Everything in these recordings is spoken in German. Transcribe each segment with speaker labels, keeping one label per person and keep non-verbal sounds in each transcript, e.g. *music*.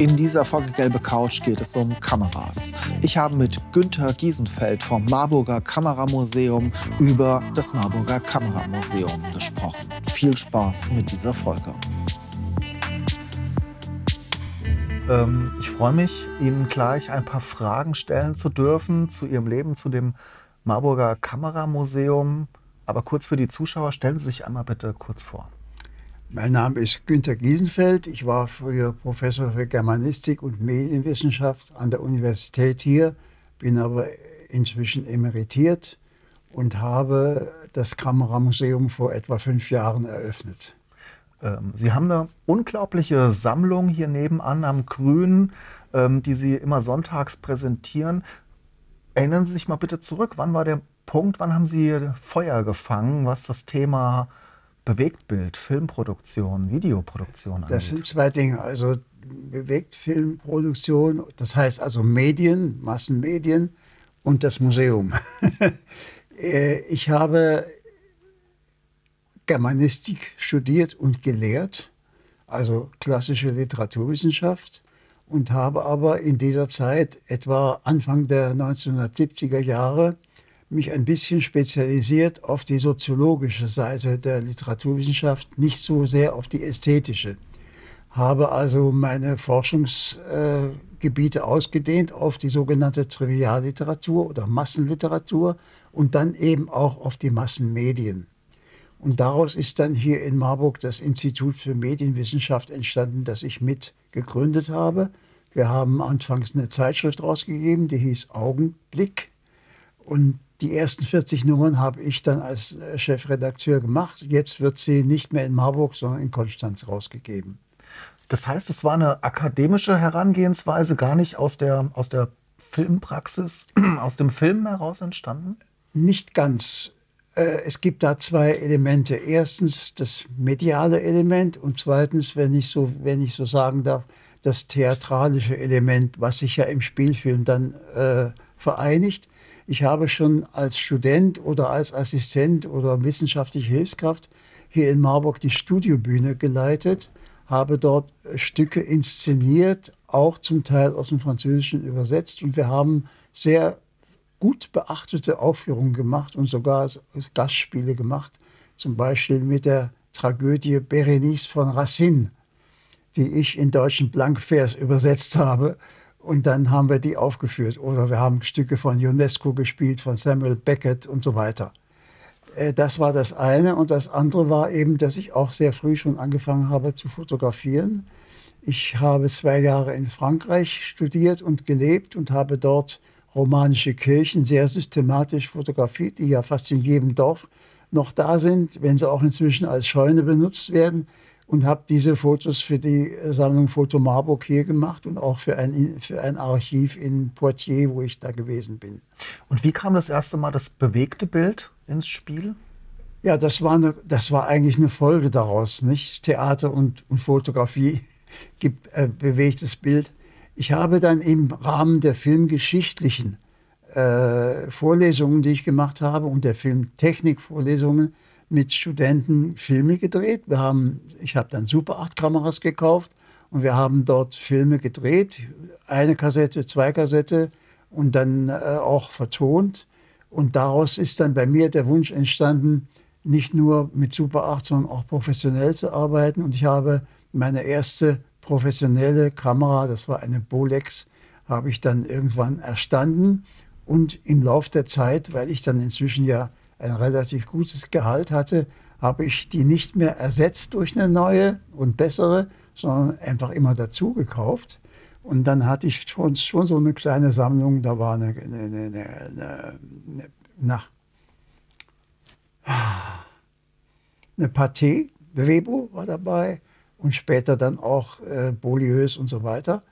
Speaker 1: In dieser Folge Gelbe Couch geht es um Kameras. Ich habe mit Günther Giesenfeld vom Marburger Kameramuseum über das Marburger Kameramuseum gesprochen. Viel Spaß mit dieser Folge. Ähm, ich freue mich, Ihnen gleich ein paar Fragen stellen zu dürfen zu Ihrem Leben, zu dem Marburger Kameramuseum. Aber kurz für die Zuschauer, stellen Sie sich einmal bitte kurz vor.
Speaker 2: Mein Name ist Günter Giesenfeld. Ich war früher Professor für Germanistik und Medienwissenschaft an der Universität hier, bin aber inzwischen emeritiert und habe das Kameramuseum vor etwa fünf Jahren eröffnet.
Speaker 1: Ähm, Sie haben eine unglaubliche Sammlung hier nebenan am Grün, ähm, die Sie immer sonntags präsentieren. Erinnern Sie sich mal bitte zurück, wann war der Punkt, wann haben Sie Feuer gefangen, was das Thema Bewegtbild, Filmproduktion, Videoproduktion angeht?
Speaker 2: Das sind zwei Dinge. Also Bewegtfilmproduktion, das heißt also Medien, Massenmedien und das Museum. *laughs* Äh, ich habe Germanistik studiert und gelehrt, also klassische Literaturwissenschaft und habe aber in dieser Zeit, etwa Anfang der 1970er Jahre, mich ein bisschen spezialisiert auf die soziologische Seite der Literaturwissenschaft, nicht so sehr auf die ästhetische. Habe also meine Forschungsgebiete ausgedehnt auf die sogenannte Trivialliteratur oder Massenliteratur und dann eben auch auf die Massenmedien. Und daraus ist dann hier in Marburg das Institut für Medienwissenschaft entstanden, das ich mit gegründet habe. Wir haben anfangs eine Zeitschrift rausgegeben, die hieß Augenblick. Und die ersten 40 Nummern habe ich dann als äh, Chefredakteur gemacht. Jetzt wird sie nicht mehr in Marburg, sondern in Konstanz rausgegeben.
Speaker 1: Das heißt, es war eine akademische Herangehensweise, gar nicht aus der, aus der Filmpraxis, *clears throat* aus dem Film heraus entstanden?
Speaker 2: Nicht ganz. Äh, es gibt da zwei Elemente. Erstens das mediale Element und zweitens, wenn ich so, wenn ich so sagen darf, das theatralische Element, was sich ja im Spielfilm dann äh, vereinigt. Ich habe schon als Student oder als Assistent oder wissenschaftliche Hilfskraft hier in Marburg die Studiobühne geleitet, habe dort Stücke inszeniert, auch zum Teil aus dem Französischen übersetzt und wir haben sehr gut beachtete Aufführungen gemacht und sogar Gastspiele gemacht, zum Beispiel mit der Tragödie Berenice von Racine, die ich in deutschen Blankvers übersetzt habe. Und dann haben wir die aufgeführt. Oder wir haben Stücke von UNESCO gespielt, von Samuel Beckett und so weiter. Äh, das war das eine. Und das andere war eben, dass ich auch sehr früh schon angefangen habe zu fotografieren. Ich habe zwei Jahre in Frankreich studiert und gelebt und habe dort romanische Kirchen sehr systematisch fotografiert, die ja fast in jedem Dorf noch da sind, wenn sie auch inzwischen als Scheune benutzt werden und habe diese Fotos für die Sammlung Foto Marburg hier gemacht und auch für ein, für ein Archiv in Poitiers, wo ich da gewesen bin.
Speaker 1: Und wie kam das erste Mal das bewegte Bild ins Spiel?
Speaker 2: Ja, das war, eine, das war eigentlich eine Folge daraus. Nicht? Theater und, und Fotografie *laughs* gibt äh, bewegtes Bild. Ich habe dann im Rahmen der filmgeschichtlichen äh, Vorlesungen, die ich gemacht habe, und der Filmtechnik-Vorlesungen, mit Studenten Filme gedreht. Wir haben, ich habe dann Super 8 Kameras gekauft und wir haben dort Filme gedreht, eine Kassette, zwei Kassette und dann äh, auch vertont. Und daraus ist dann bei mir der Wunsch entstanden, nicht nur mit Super 8, sondern auch professionell zu arbeiten. Und ich habe meine erste professionelle Kamera, das war eine Bolex, habe ich dann irgendwann erstanden. Und im Laufe der Zeit, weil ich dann inzwischen ja ein relativ gutes Gehalt hatte, habe ich die nicht mehr ersetzt durch eine neue und bessere, sondern einfach immer dazu gekauft. Und dann hatte ich schon, schon so eine kleine Sammlung, da war eine, eine, eine, eine, eine, eine Pathé, Webo war dabei und später dann auch äh, Boliös und so weiter.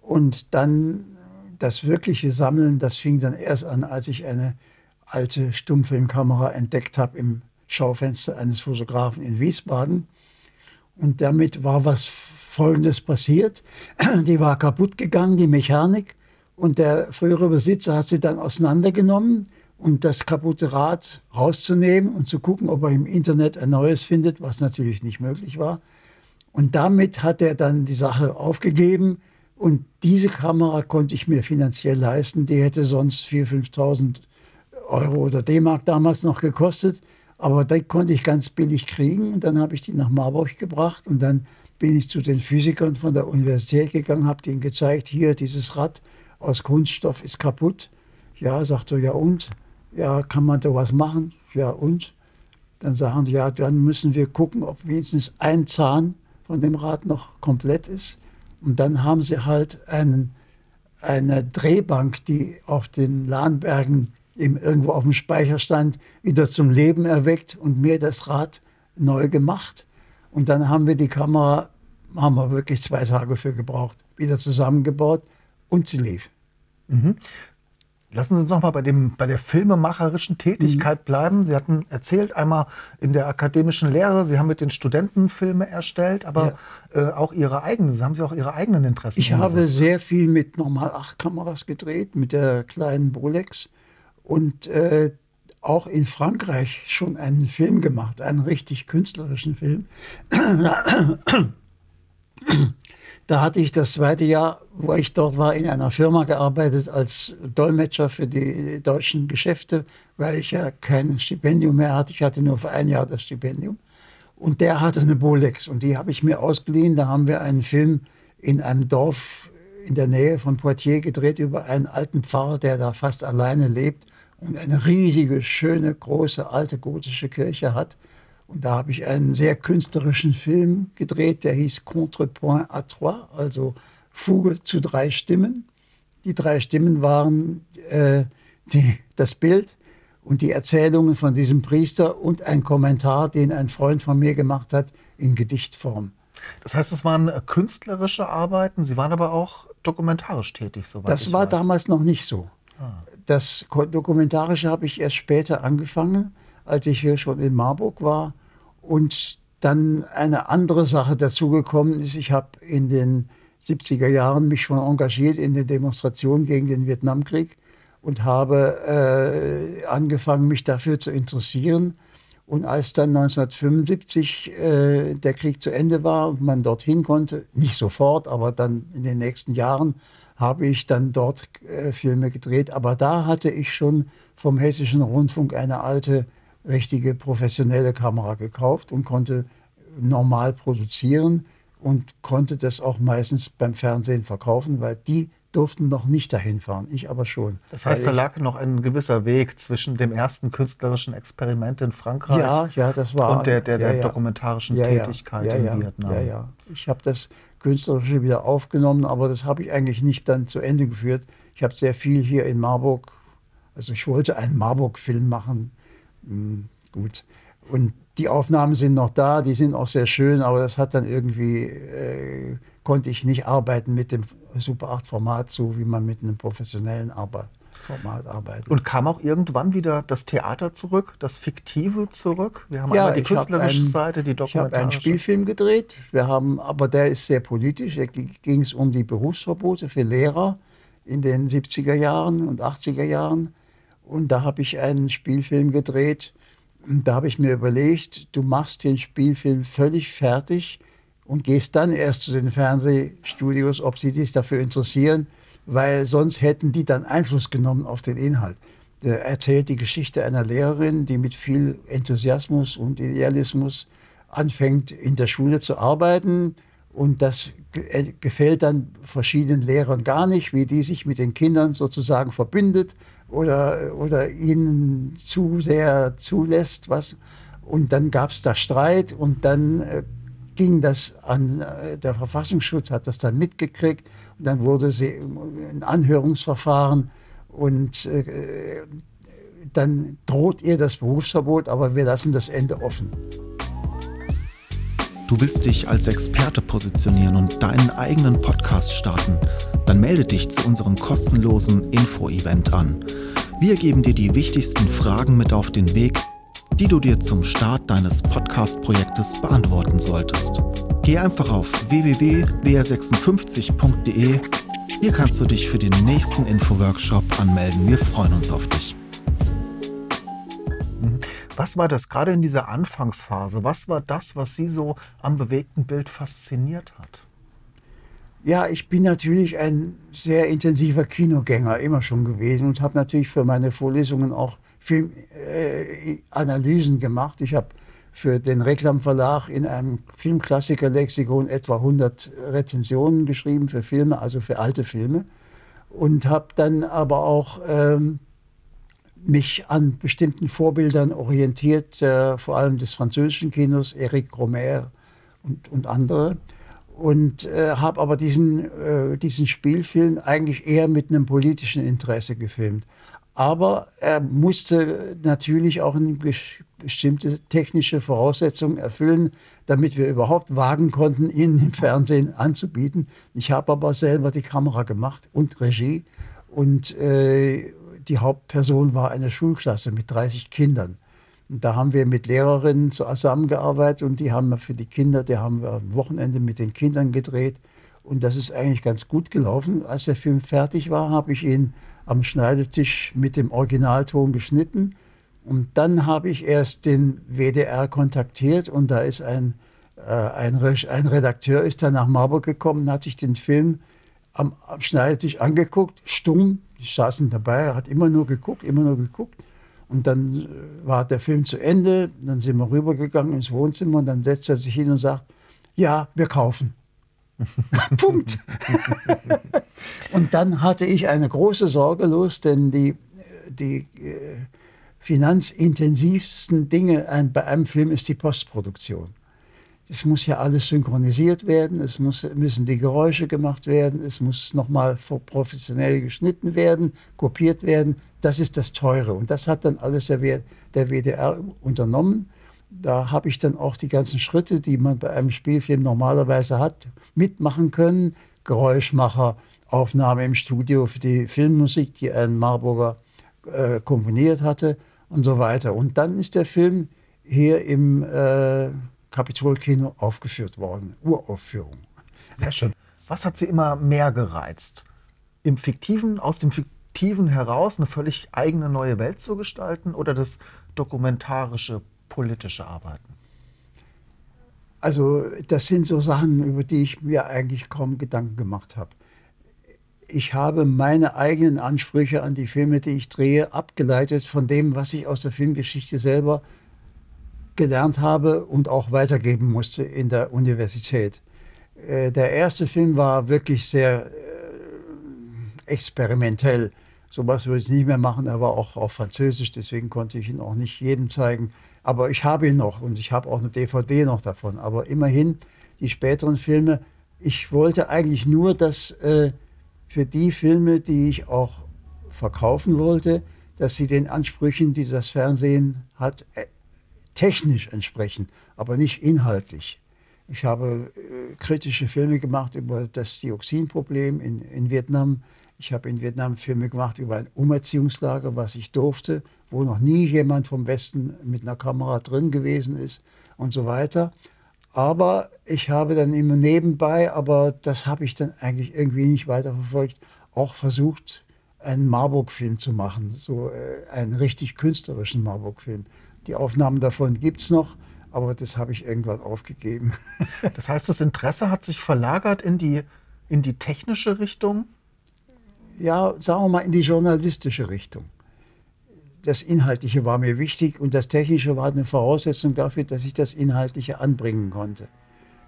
Speaker 2: Und dann das wirkliche Sammeln, das fing dann erst an, als ich eine alte Stummfilmkamera entdeckt habe im Schaufenster eines Fotografen in Wiesbaden. Und damit war was Folgendes passiert. *clears throat* Die war kaputt gegangen, die Mechanik. Und der frühere Besitzer hat sie dann auseinandergenommen und das kaputte Rad rauszunehmen und zu gucken, ob er im Internet ein neues findet, was natürlich nicht möglich war. Und damit hat er dann die Sache aufgegeben. Und diese Kamera konnte ich mir finanziell leisten. Die hätte sonst 4.000, 5.000 Euro oder D-Mark damals noch gekostet. Aber die konnte ich ganz billig kriegen. Und dann habe ich die nach Marburg gebracht. Und dann bin ich zu den Physikern von der Universität gegangen, habe denen gezeigt, hier dieses Rad aus Kunststoff ist kaputt. Ja, sagt er, ja und? Ja, kann man da was machen? Ja und? Dann sagen die, ja, dann müssen wir gucken, ob wenigstens ein Zahn von dem Rad noch komplett ist. Und dann haben sie halt einen, eine Drehbank, die auf den Lahnbergen im, irgendwo auf dem Speicherstand wieder zum Leben erweckt und mir das Rad neu gemacht. Und dann haben wir die Kamera, haben wir wirklich zwei Tage für gebraucht, wieder zusammengebaut und sie lief. Mhm.
Speaker 1: Lassen Sie uns noch mal bei, dem, bei der filmemacherischen Tätigkeit mhm. bleiben. Sie hatten erzählt, einmal in der akademischen Lehre, Sie haben mit den Studenten Filme erstellt, aber ja. äh, auch Ihre eigenen, haben Sie auch Ihre eigenen Interessen
Speaker 2: Ich umgesetzt? habe sehr viel mit normal 8 Kameras gedreht, mit der kleinen Bolex und äh, auch in Frankreich schon einen Film gemacht, einen richtig künstlerischen Film. *clears throat* Da hatte ich das zweite Jahr, wo ich dort war, in einer Firma gearbeitet als Dolmetscher für die deutschen Geschäfte, weil ich ja kein Stipendium mehr hatte. Ich hatte nur für ein Jahr das Stipendium. Und der hatte eine Bolex und die habe ich mir ausgeliehen. Da haben wir einen Film in einem Dorf in der Nähe von Poitiers gedreht über einen alten Pfarrer, der da fast alleine lebt und eine riesige, schöne, große, alte gotische Kirche hat. Und da habe ich einen sehr künstlerischen Film gedreht, der hieß Contrepoint à trois, also Fuge zu drei Stimmen. Die drei Stimmen waren äh, die, das Bild und die Erzählungen von diesem Priester und ein Kommentar, den ein Freund von mir gemacht hat, in Gedichtform.
Speaker 1: Das heißt, es waren künstlerische Arbeiten, Sie waren aber auch dokumentarisch tätig,
Speaker 2: soweit Das war weiß. damals noch nicht so. Ah. Das Dokumentarische habe ich erst später angefangen als ich hier schon in Marburg war. Und dann eine andere Sache dazugekommen ist, ich habe in den 70er Jahren mich schon engagiert in der Demonstration gegen den Vietnamkrieg und habe äh, angefangen, mich dafür zu interessieren. Und als dann 1975 äh, der Krieg zu Ende war und man dorthin konnte, nicht sofort, aber dann in den nächsten Jahren, habe ich dann dort äh, Filme gedreht. Aber da hatte ich schon vom Hessischen Rundfunk eine alte richtige professionelle Kamera gekauft und konnte normal produzieren und konnte das auch meistens beim Fernsehen verkaufen, weil die durften noch nicht dahin fahren, ich aber schon.
Speaker 1: Das heißt, da lag noch ein gewisser Weg zwischen dem ersten künstlerischen Experiment in Frankreich
Speaker 2: ja, ja, das war,
Speaker 1: und der, der, der ja, dokumentarischen Tätigkeit in Vietnam.
Speaker 2: Ja, ja. Ich habe das Künstlerische wieder aufgenommen, aber das habe ich eigentlich nicht dann zu Ende geführt. Ich habe sehr viel hier in Marburg, also ich wollte einen Marburg-Film machen, hm, gut. Und die Aufnahmen sind noch da, die sind auch sehr schön, aber das hat dann irgendwie, äh, konnte ich nicht arbeiten mit dem Super 8 Format, so wie man mit einem professionellen Arbeit. Format arbeitet.
Speaker 1: Und kam auch irgendwann wieder das Theater zurück, das Fiktive zurück? Wir haben ja, einmal die künstlerische einen, Seite, die dokumentarische.
Speaker 2: Ich habe einen Spielfilm gedreht, wir haben, aber der ist sehr politisch. Da ging es um die Berufsverbote für Lehrer in den 70er Jahren und 80er Jahren. Und da habe ich einen Spielfilm gedreht. Und da habe ich mir überlegt, du machst den Spielfilm völlig fertig und gehst dann erst zu den Fernsehstudios, ob sie dich dafür interessieren, weil sonst hätten die dann Einfluss genommen auf den Inhalt. Der erzählt die Geschichte einer Lehrerin, die mit viel Enthusiasmus und Idealismus anfängt, in der Schule zu arbeiten. Und das äh, gefällt dann verschiedenen Lehrern gar nicht, wie die sich mit den Kindern sozusagen verbindet oder, oder ihnen zu sehr zulässt. Was. Und dann gab es da Streit und dann äh, ging das an, äh, der Verfassungsschutz hat das dann mitgekriegt und dann wurde sie ein Anhörungsverfahren und äh, dann droht ihr das Berufsverbot, aber wir lassen das Ende offen.
Speaker 1: Du willst dich als Experte positionieren und deinen eigenen Podcast starten? Dann melde dich zu unserem kostenlosen Info-Event an. Wir geben dir die wichtigsten Fragen mit auf den Weg, die du dir zum Start deines Podcast-Projektes beantworten solltest. Geh einfach auf www.wr56.de. Hier kannst du dich für den nächsten Info-Workshop anmelden. Wir freuen uns auf dich. Was war das gerade in dieser Anfangsphase? Was war das, was Sie so am bewegten Bild fasziniert hat?
Speaker 2: Ja, ich bin natürlich ein sehr intensiver Kinogänger immer schon gewesen und habe natürlich für meine Vorlesungen auch Filmanalysen äh, gemacht. Ich habe für den Reklamverlag in einem Filmklassiker-Lexikon etwa 100 Rezensionen geschrieben für Filme, also für alte Filme. Und habe dann aber auch ähm, mich an bestimmten Vorbildern orientiert, äh, vor allem des französischen Kinos, Eric Romer und, und andere. Und äh, habe aber diesen, äh, diesen Spielfilm eigentlich eher mit einem politischen Interesse gefilmt. Aber er musste natürlich auch eine bestimmte technische Voraussetzungen erfüllen, damit wir überhaupt wagen konnten, ihn im Fernsehen anzubieten. Ich habe aber selber die Kamera gemacht und Regie. Und äh, die Hauptperson war eine Schulklasse mit 30 Kindern. Und da haben wir mit Lehrerinnen zusammengearbeitet und die haben wir für die Kinder, die haben wir am Wochenende mit den Kindern gedreht. Und das ist eigentlich ganz gut gelaufen. Als der Film fertig war, habe ich ihn am Schneidetisch mit dem Originalton geschnitten. Und dann habe ich erst den WDR kontaktiert und da ist ein, äh, ein, ein, Redakteur ist dann nach Marburg gekommen, hat sich den Film am, am Schneidetisch angeguckt, stumm, die saßen dabei, hat immer nur geguckt, immer nur geguckt. Und dann äh, war der Film zu Ende, dann sind wir rübergegangen ins Wohnzimmer und dann setzt er sich hin und sagt, ja, wir kaufen. *laughs* Punkt. und dann hatte ich eine große Sorge los, denn die, die äh, finanzintensivsten Dinge bei einem Film ist die Postproduktion. Es muss ja alles synchronisiert werden, es muss, müssen die Geräusche gemacht werden, es muss nochmal professionell geschnitten werden, kopiert werden. Das ist das Teure. Und das hat dann alles der, der WDR unternommen. Da habe ich dann auch die ganzen Schritte, die man bei einem Spielfilm normalerweise hat, mitmachen können. Geräuschmacher, Aufnahme im Studio für die Filmmusik, die ein Marburger äh, komponiert hatte und so weiter. Und dann ist der Film hier im äh, Kapitolkino aufgeführt worden. Uraufführung.
Speaker 1: Sehr schön. Was hat Sie immer mehr gereizt? Im Fiktiven, aus dem Fiktiven heraus eine völlig eigene neue Welt zu gestalten oder das dokumentarische, politische Arbeiten?
Speaker 2: Also das sind so Sachen, über die ich mir eigentlich kaum Gedanken gemacht habe. Ich habe meine eigenen Ansprüche an die Filme, die ich drehe, abgeleitet von dem, was ich aus der Filmgeschichte selber gelernt habe und auch weitergeben musste in der Universität. Äh, der erste Film war wirklich sehr äh, experimentell. Sowas würde ich nicht mehr machen. Er war auch auf Französisch, deswegen konnte ich ihn auch nicht jedem zeigen. Aber ich habe ihn noch und ich habe auch eine DVD noch davon. Aber immerhin, die späteren Filme, ich wollte eigentlich nur, dass äh, für die Filme, die ich auch verkaufen wollte, dass sie den Ansprüchen, die das Fernsehen hat, technisch entsprechen, aber nicht inhaltlich. Ich habe äh, kritische Filme gemacht über das Dioxinproblem in, in Vietnam. Ich habe in Vietnam Filme gemacht über ein Umerziehungslager, was ich durfte, wo noch nie jemand vom Westen mit einer Kamera drin gewesen ist und so weiter. Aber ich habe dann immer nebenbei, aber das habe ich dann eigentlich irgendwie nicht weiterverfolgt, auch versucht, einen Marburg-Film zu machen, so äh, einen richtig künstlerischen Marburg-Film. Die Aufnahmen davon gibt es noch, aber das habe ich irgendwann aufgegeben.
Speaker 1: das heißt, das Interesse hat sich verlagert in die, in die technische Richtung?
Speaker 2: Ja, sagen wir mal in die journalistische Richtung. Das Inhaltliche war mir wichtig und das Technische war eine Voraussetzung dafür, dass ich das Inhaltliche anbringen konnte.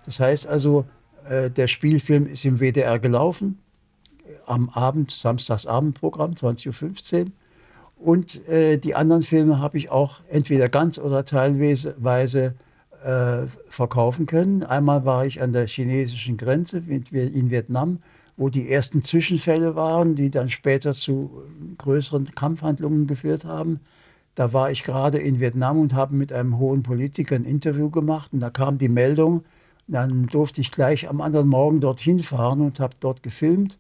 Speaker 2: Das heißt also, äh, der Spielfilm ist im WDR gelaufen, am Abend, Samstagsabendprogramm, 20.15 Uhr. Und äh, die anderen Filme habe ich auch entweder ganz oder teilweise äh, verkaufen können. Einmal war ich an der chinesischen Grenze in Vietnam, wo die ersten Zwischenfälle waren, die dann später zu größeren Kampfhandlungen geführt haben. Da war ich gerade in Vietnam und habe mit einem hohen Politiker ein Interview gemacht und da kam die Meldung Dann durfte ich gleich am anderen Morgen dorthin fahren und habe dort gefilmt.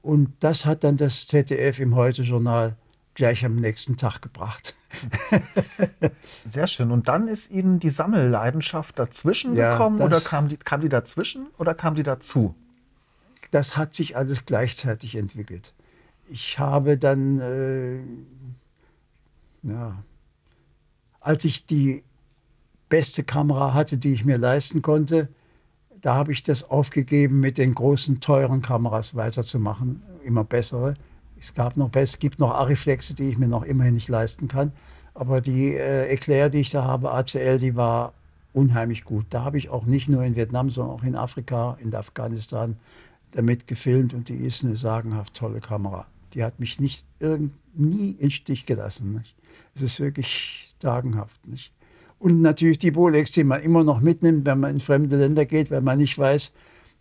Speaker 2: Und das hat dann das ZDF im Heute-Journal gleich am nächsten Tag gebracht. *laughs*
Speaker 1: Sehr schön. Und dann ist Ihnen die Sammelleidenschaft dazwischen ja, gekommen oder kam die, kam die dazwischen oder kam die dazu?
Speaker 2: Das hat sich alles gleichzeitig entwickelt. Ich habe dann, äh, ja, als ich die beste Kamera hatte, die ich mir leisten konnte, da habe ich das aufgegeben, mit den großen, teuren Kameras weiterzumachen, immer bessere. Es, gab noch, es gibt noch Ariflexe, die ich mir noch immerhin nicht leisten kann. Aber die äh, Eclair, die ich da habe, ACL, die war unheimlich gut. Da habe ich auch nicht nur in Vietnam, sondern auch in Afrika, in Afghanistan damit gefilmt und die ist eine sagenhaft tolle Kamera. Die hat mich nicht irgend, nie in Stich gelassen. Es ist wirklich sagenhaft. Nicht? Und natürlich die Bolex, die man immer noch mitnimmt, wenn man in fremde Länder geht, weil man nicht weiß,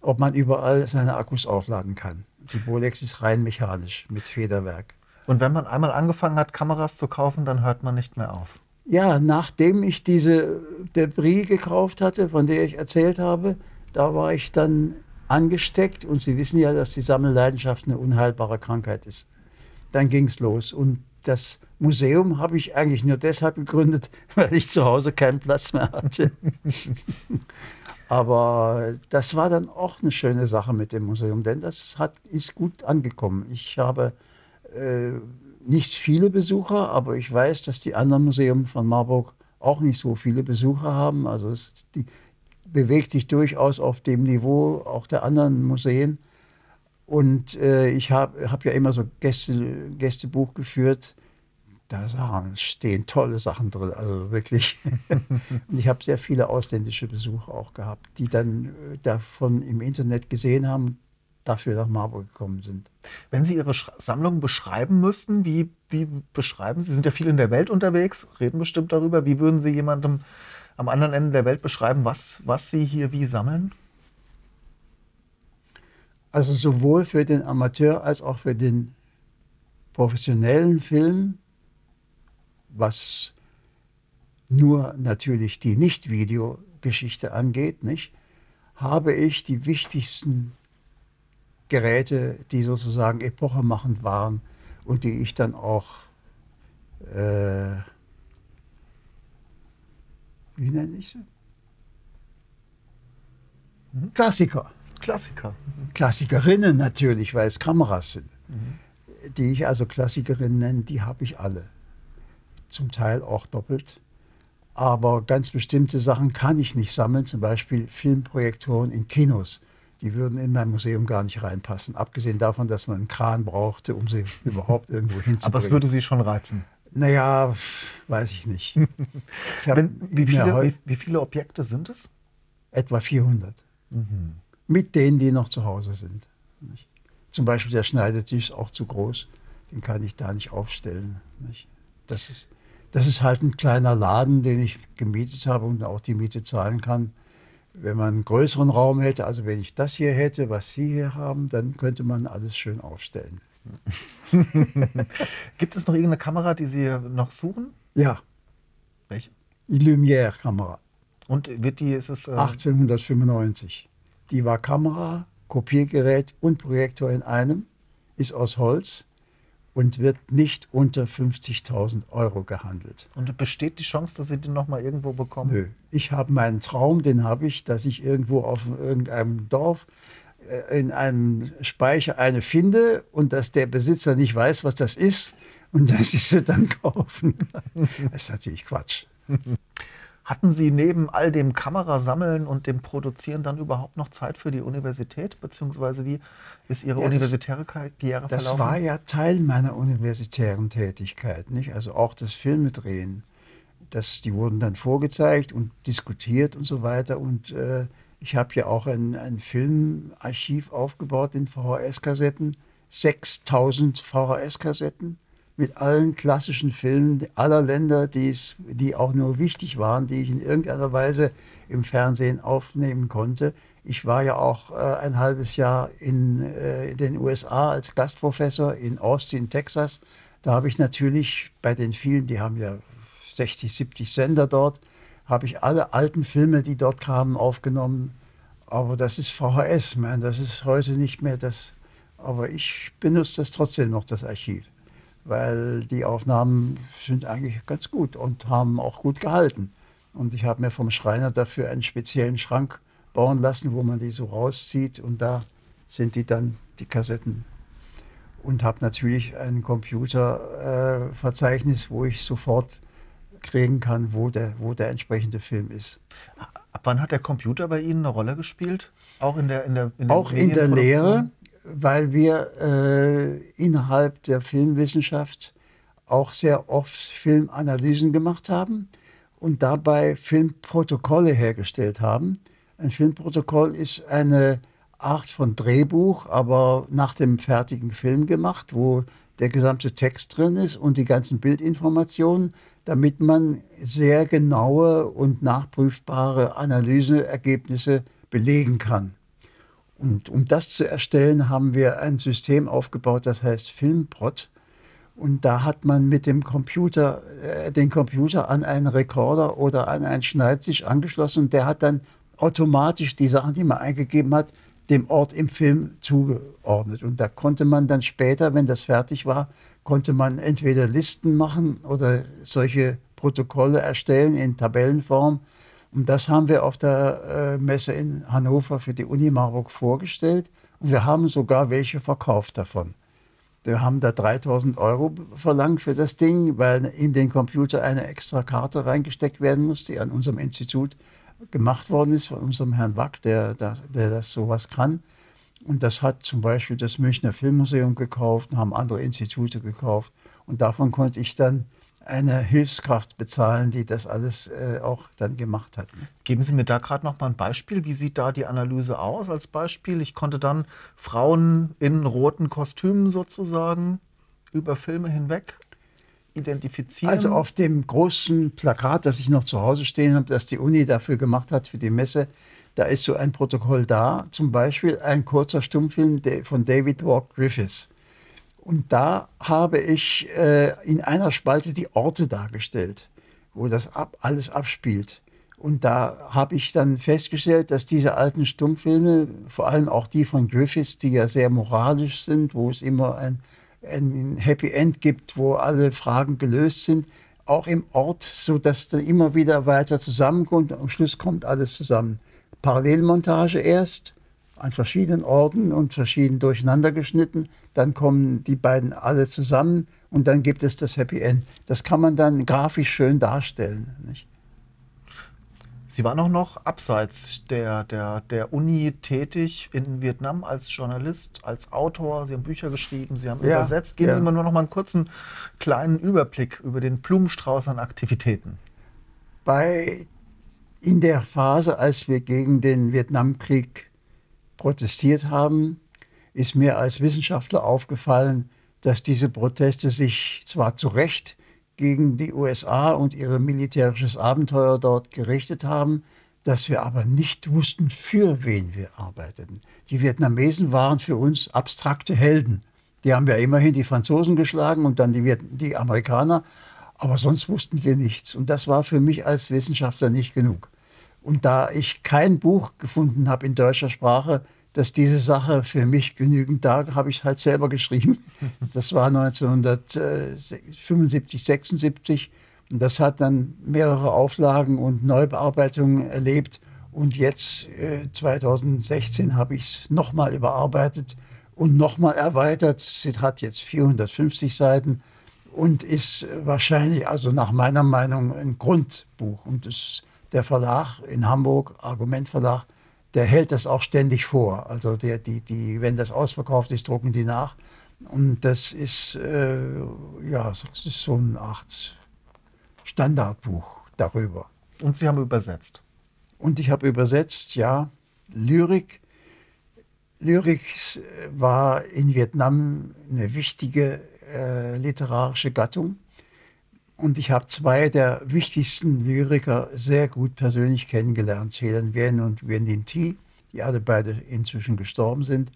Speaker 2: ob man überall seine Akkus aufladen kann. Die Bolex ist rein mechanisch mit Federwerk.
Speaker 1: Und wenn man einmal angefangen hat, Kameras zu kaufen, dann hört man nicht mehr auf.
Speaker 2: Ja, nachdem ich diese Debris gekauft hatte, von der ich erzählt habe, da war ich dann angesteckt und Sie wissen ja, dass die Sammelleidenschaft eine unheilbare Krankheit ist. Dann ging es los und das Museum habe ich eigentlich nur deshalb gegründet, *laughs* weil ich zu Hause keinen Platz mehr hatte. *laughs* Aber das war dann auch eine schöne Sache mit dem Museum, denn das hat, ist gut angekommen. Ich habe äh, nicht viele Besucher, aber ich weiß, dass die anderen Museen von Marburg auch nicht so viele Besucher haben. Also die, bewegt sich durchaus auf dem Niveau auch der anderen Museen. Und äh, ich habe hab ja immer so Gäste, Gästebuch geführt da stehen tolle Sachen drin, also wirklich. *laughs* und ich habe sehr viele ausländische Besucher auch gehabt, die dann äh, davon im Internet gesehen haben, dafür nach Marburg gekommen sind.
Speaker 1: Wenn Sie Ihre Sammlung beschreiben müssten, wie, wie beschreiben Sie? Sie sind ja viel in der Welt unterwegs, reden bestimmt darüber. Wie würden Sie jemandem am anderen Ende der Welt beschreiben, was, was Sie hier wie sammeln?
Speaker 2: Also sowohl für den Amateur als auch für den professionellen Film was nur natürlich die Nicht-Videogeschichte angeht, nicht, habe ich die wichtigsten Geräte, die sozusagen epochemachend waren und die ich dann auch, äh, wie nenne ich sie? Mhm. Klassiker.
Speaker 1: Klassiker.
Speaker 2: Klassikerinnen natürlich, weil es Kameras sind. Mhm. Die ich also Klassikerinnen nenne, die habe ich alle zum Teil auch doppelt. Aber ganz bestimmte Sachen kann ich nicht sammeln, zum Beispiel Filmprojektoren in Kinos. Die würden in mein Museum gar nicht reinpassen. Abgesehen davon, dass man einen Kran brauchte, um sie *laughs* überhaupt irgendwo hinzubringen.
Speaker 1: Aber es würde Sie schon reizen.
Speaker 2: Naja, weiß ich nicht. *laughs*
Speaker 1: Ich Wenn, wie, viele, wie, wie, viele, Objekte sind es?
Speaker 2: Etwa 400. Mhm. Mit denen, die noch zu Hause sind. Zum Beispiel der Schneidetisch ist auch zu groß. Den kann ich da nicht aufstellen. Das ist das ist halt ein kleiner Laden, den ich gemietet habe und auch die Miete zahlen kann. Wenn man einen größeren Raum hätte, also wenn ich das hier hätte, was Sie hier haben, dann könnte man alles schön aufstellen. *laughs*
Speaker 1: Gibt es noch irgendeine Kamera, die Sie noch suchen?
Speaker 2: Ja.
Speaker 1: Welche?
Speaker 2: Die Lumière-Kamera.
Speaker 1: Und wird die, ist es.
Speaker 2: Äh 1895. Die war Kamera, Kopiergerät und Projektor in einem, ist aus Holz und wird nicht unter 50.000 Euro gehandelt.
Speaker 1: Und besteht die Chance, dass Sie den nochmal irgendwo bekommen?
Speaker 2: Nö. Ich habe meinen Traum, den habe ich, dass ich irgendwo auf irgendeinem Dorf in einem Speicher eine finde und dass der Besitzer nicht weiß, was das ist und *laughs* dass ich sie dann kaufen kann. Das ist natürlich Quatsch.
Speaker 1: Hatten Sie neben all dem Kamerasammeln und dem Produzieren dann überhaupt noch Zeit für die Universität? Beziehungsweise wie ist Ihre ja, universitäre Karriere
Speaker 2: das
Speaker 1: verlaufen?
Speaker 2: Das war ja Teil meiner universitären Tätigkeit. Nicht? Also auch das Filmedrehen. Das, die wurden dann vorgezeigt und diskutiert und so weiter. Und äh, ich habe ja auch ein, ein Filmarchiv aufgebaut in VHS-Kassetten. 6000 VHS-Kassetten mit allen klassischen Filmen aller Länder, die's, die auch nur wichtig waren, die ich in irgendeiner Weise im Fernsehen aufnehmen konnte. Ich war ja auch äh, ein halbes Jahr in, äh, in, den USA als Gastprofessor in Austin, Texas. Da habe ich natürlich bei den vielen, die haben ja 60, 70 Sender dort, habe ich alle alten Filme, die dort kamen, aufgenommen, Aber das ist VHS, man, das ist heute nicht mehr das. Aber ich benutze das trotzdem noch, das Archiv, weil die Aufnahmen sind eigentlich ganz gut und haben auch gut gehalten. Und ich habe mir vom Schreiner dafür einen speziellen Schrank bauen lassen, wo man die so rauszieht und da sind die dann, die Kassetten. Und habe natürlich ein Computerverzeichnis, äh, wo ich sofort kriegen kann, wo der, wo der entsprechende Film ist.
Speaker 1: Ab wann hat der Computer bei Ihnen eine Rolle gespielt? Auch in der, in der,
Speaker 2: in Auch in der Lehre, weil wir äh, innerhalb der Filmwissenschaft auch sehr oft Filmanalysen gemacht haben und dabei Filmprotokolle hergestellt haben. Ein Filmprotokoll ist eine Art von Drehbuch, aber nach dem fertigen Film gemacht, wo der gesamte Text drin ist und die ganzen Bildinformationen damit man sehr genaue und nachprüfbare Analyseergebnisse belegen kann. Und um das zu erstellen, haben wir ein System aufgebaut, das heißt Filmprot. Und da hat man mit dem Computer, äh, den Computer an einen Rekorder oder an einen Schneidtisch angeschlossen und der hat dann automatisch die Sachen, die man eingegeben hat, dem Ort im Film zugeordnet. Und da konnte man dann später, wenn das fertig war, konnte man entweder Listen machen oder solche Protokolle erstellen in Tabellenform. Und das haben wir auf der äh, Messe in Hannover für die Uni Marburg vorgestellt. Und wir haben sogar welche verkauft davon. Wir haben da 3000 Euro verlangt für das Ding, weil in den Computer eine extra Karte reingesteckt werden muss, die an unserem Institut gemacht worden ist, von unserem Herrn Wack, der, der, der das sowas kann. Und das hat zum Beispiel das Münchner Filmmuseum gekauft und haben andere Institute gekauft. Und davon konnte ich dann eine Hilfskraft bezahlen, die das alles äh, auch dann gemacht hat.
Speaker 1: Geben Sie mir da gerade noch mal ein Beispiel. Wie sieht da die Analyse aus als Beispiel? Ich konnte dann Frauen in roten Kostümen sozusagen über Filme hinweg identifizieren.
Speaker 2: Also auf dem großen Plakat, das ich noch zu Hause stehen habe, das die Uni dafür gemacht hat für die Messe, da ist so ein Protokoll da, zum Beispiel ein kurzer Stummfilm von David Walk Griffiths. Und da habe ich äh, in einer Spalte die Orte dargestellt, wo das ab, alles abspielt. Und da habe ich dann festgestellt, dass diese alten Stummfilme, vor allem auch die von Griffiths, die ja sehr moralisch sind, wo es immer ein, ein Happy End gibt, wo alle Fragen gelöst sind, auch im Ort, so dass dann immer wieder weiter zusammenkommt. Am Schluss kommt alles zusammen. Parallelmontage erst an verschiedenen Orten und verschieden durcheinander geschnitten. Dann kommen die beiden alle zusammen und dann gibt es das Happy End. Das kann man dann grafisch schön darstellen. Nicht?
Speaker 1: Sie waren auch noch abseits der, der, der Uni tätig in Vietnam als Journalist, als Autor. Sie haben Bücher geschrieben, Sie haben ja, übersetzt. Geben ja. Sie mir nur noch mal einen kurzen kleinen Überblick über den Blumenstrauß an Aktivitäten.
Speaker 2: Bei in der Phase, als wir gegen den Vietnamkrieg protestiert haben, ist mir als Wissenschaftler aufgefallen, dass diese Proteste sich zwar zu Recht gegen die USA und ihr militärisches Abenteuer dort gerichtet haben, dass wir aber nicht wussten, für wen wir arbeiteten. Die Vietnamesen waren für uns abstrakte Helden. Die haben ja immerhin die Franzosen geschlagen und dann die, Viet die Amerikaner. Aber sonst wussten wir nichts. Und das war für mich als Wissenschaftler nicht genug. Und da ich kein Buch gefunden habe in deutscher Sprache, das diese Sache für mich genügend da, habe ich es halt selber geschrieben. *laughs* Das war 1975, 76. Und das hat dann mehrere Auflagen und Neubearbeitungen erlebt. Und jetzt, 2016, äh, habe ich es nochmal überarbeitet und nochmal erweitert. Es hat jetzt 450 Seiten und ist wahrscheinlich, also nach meiner Meinung, ein Grundbuch. Und das, der Verlag in Hamburg, Argument Verlag, der hält das auch ständig vor. Also der, die, die, wenn das ausverkauft ist, drucken die nach. Und das ist, äh, ja, das ist so eine Art Standardbuch darüber.
Speaker 1: Und Sie haben übersetzt?
Speaker 2: Und ich habe übersetzt, ja, Lyrik. Lyrik war in Vietnam eine wichtige äh, literarische Gattung. Und ich habe zwei der wichtigsten Lyriker sehr gut persönlich kennengelernt, Helen Vien und Nguyen Thi, die alle beide inzwischen gestorben sind.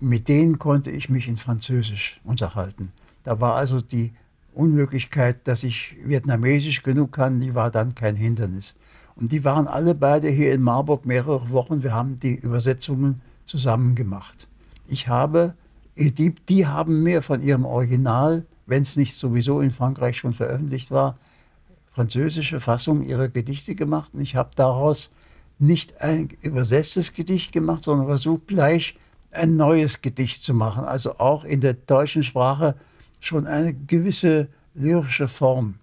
Speaker 2: Und mit denen konnte ich mich in Französisch unterhalten. Da war also die Unmöglichkeit, dass ich Vietnamesisch genug kann, die war dann kein Hindernis. Und die waren alle beide hier in Marburg mehrere Wochen. Wir haben die Übersetzungen zusammen gemacht. Ich habe, die, die haben mir von ihrem Original, wenn es nicht sowieso in Frankreich schon veröffentlicht war, französische Fassung ihrer Gedichte gemacht. Und ich habe daraus nicht ein übersetztes Gedicht gemacht, sondern versucht gleich ein neues Gedicht zu machen. Also auch in der deutschen Sprache schon eine gewisse lyrische Form.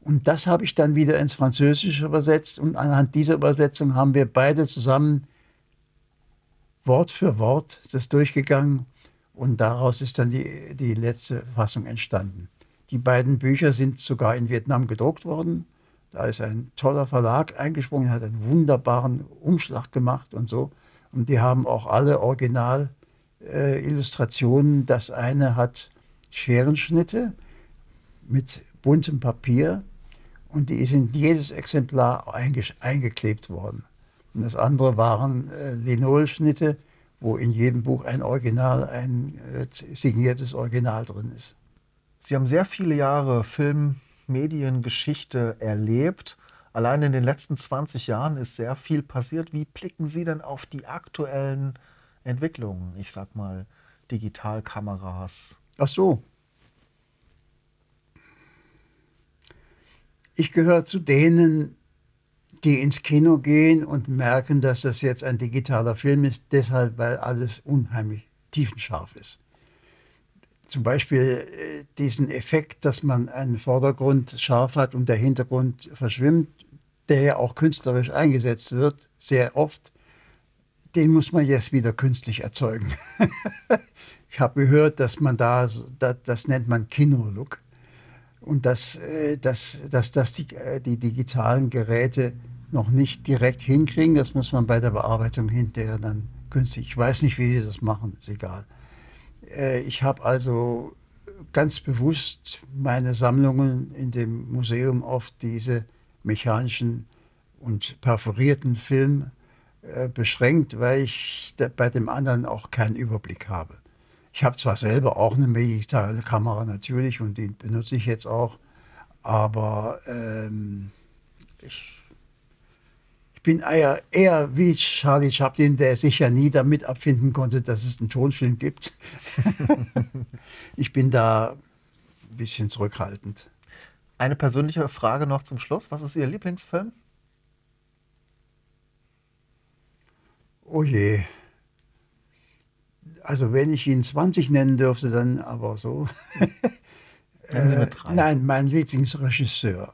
Speaker 2: Und das habe ich dann wieder ins Französische übersetzt. Und anhand dieser Übersetzung haben wir beide zusammen Wort für Wort das durchgegangen. Und daraus ist dann die, die letzte Fassung entstanden. Die beiden Bücher sind sogar in Vietnam gedruckt worden. Da ist ein toller Verlag eingesprungen, hat einen wunderbaren Umschlag gemacht und so. Und die haben auch alle Original-Illustrationen. Äh, das eine hat Scherenschnitte mit buntem Papier und die in jedes Exemplar eingeklebt worden. Und das andere waren äh, Linolschnitte, wo in jedem Buch ein Original, ein äh, signiertes Original drin ist.
Speaker 1: Sie haben sehr viele Jahre Film, Mediengeschichte erlebt. Allein in den letzten 20 Jahren ist sehr viel passiert. Wie blicken Sie denn auf die aktuellen Entwicklungen? Ich sag mal Digitalkameras.
Speaker 2: Ach so. Ich gehöre zu denen, die ins Kino gehen und merken, dass das jetzt ein digitaler Film ist, deshalb, weil alles unheimlich tiefenscharf ist zum Beispiel äh, diesen Effekt, dass man einen Vordergrund scharf hat und der Hintergrund verschwimmt, der ja auch künstlerisch eingesetzt wird, sehr oft, den muss man jetzt wieder künstlich erzeugen. *laughs* ich habe gehört, dass man da, das, das nennt man Kino-Look. Und dass, äh, dass, dass, dass die, äh, die digitalen Geräte noch nicht direkt hinkriegen, das muss man bei der Bearbeitung hinterher dann künstlich. Ich weiß nicht, wie sie das machen, ist egal. Äh, ich habe also ganz bewusst meine Sammlungen in dem Museum auf diese mechanischen und perforierten Film äh, beschränkt, weil ich bei dem anderen auch keinen Überblick habe. Ich habe zwar selber auch eine digitale Kamera natürlich und die benutze ich jetzt auch, aber ähm, ich ich bin eher, eher wie Charlie Chaplin, der sich ja nie damit abfinden konnte, dass es einen Tonfilm gibt. *laughs* ich bin da ein bisschen zurückhaltend.
Speaker 1: Eine persönliche Frage noch zum Schluss. Was ist Ihr Lieblingsfilm?
Speaker 2: Oh je. Also wenn ich ihn 20 nennen dürfte, dann aber so. *laughs*
Speaker 1: Nennen Sie mit drei.
Speaker 2: Nein, mein Lieblingsregisseur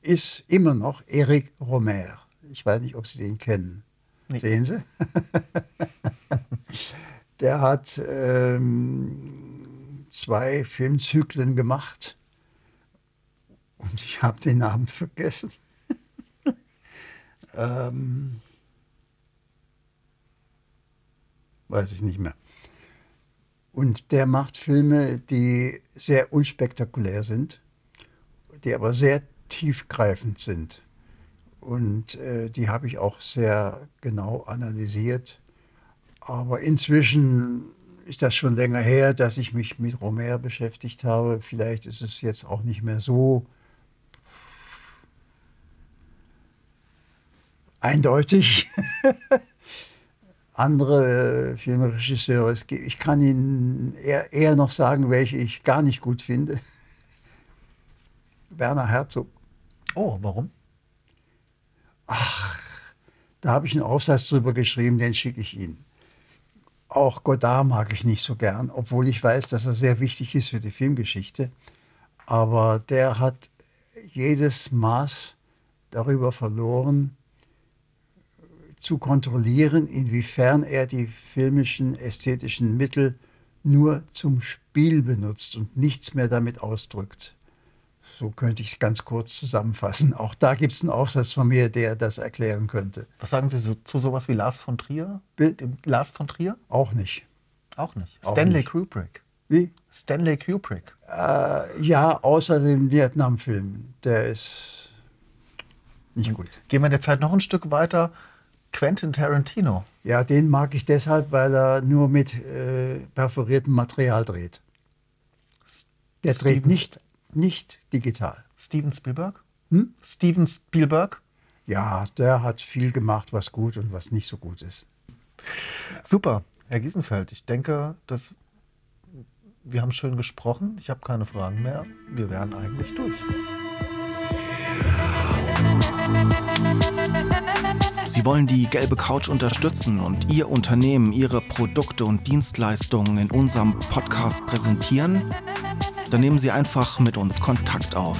Speaker 2: ist immer noch Eric Romer. Ich weiß nicht, ob Sie den kennen. Nee. Sehen Sie? *laughs* Der hat ähm, zwei Filmzyklen gemacht und ich habe den Namen vergessen. *laughs* ähm, weiß ich nicht mehr. Und der macht Filme, die sehr unspektakulär sind, die aber sehr tiefgreifend sind. Und äh, die habe ich auch sehr genau analysiert. Aber inzwischen ist das schon länger her, dass ich mich mit Romer beschäftigt habe. Vielleicht ist es jetzt auch nicht mehr so eindeutig. *laughs* Andere Filmregisseure, ich kann Ihnen eher, eher noch sagen, welche ich gar nicht gut finde. *laughs* Werner Herzog.
Speaker 1: Oh, warum?
Speaker 2: Ach, da habe ich einen Aufsatz drüber geschrieben, den schicke ich Ihnen. Auch Godard mag ich nicht so gern, obwohl ich weiß, dass er sehr wichtig ist für die Filmgeschichte. Aber der hat jedes Maß darüber verloren, zu kontrollieren, inwiefern er die filmischen, ästhetischen Mittel nur zum Spiel benutzt und nichts mehr damit ausdrückt. So könnte ich es ganz kurz zusammenfassen. Auch da gibt es einen Aufsatz von mir, der das erklären könnte.
Speaker 1: Was sagen Sie so, zu sowas wie Lars von Trier?
Speaker 2: Dem
Speaker 1: Lars von Trier?
Speaker 2: Auch nicht.
Speaker 1: Auch nicht. Auch Stanley nicht. Kubrick.
Speaker 2: Wie?
Speaker 1: Stanley Kubrick.
Speaker 2: Äh, ja, außer dem Vietnam-Film. Der ist nicht gut.
Speaker 1: Gehen wir in der Zeit noch ein Stück weiter. Quentin Tarantino.
Speaker 2: Ja, den mag ich deshalb, weil er nur mit äh, perforiertem Material dreht. Der Steven dreht nicht nicht digital.
Speaker 1: Steven Spielberg?
Speaker 2: Hm?
Speaker 1: Steven Spielberg?
Speaker 2: Ja, der hat viel gemacht, was gut und was nicht so gut ist.
Speaker 3: Super, Herr Giesenfeld. Ich denke, dass wir haben schön gesprochen. Ich habe keine Fragen mehr. Wir wären eigentlich durch.
Speaker 1: Sie wollen die gelbe Couch unterstützen und Ihr Unternehmen, Ihre Produkte und Dienstleistungen in unserem Podcast präsentieren? Dann nehmen Sie einfach mit uns Kontakt auf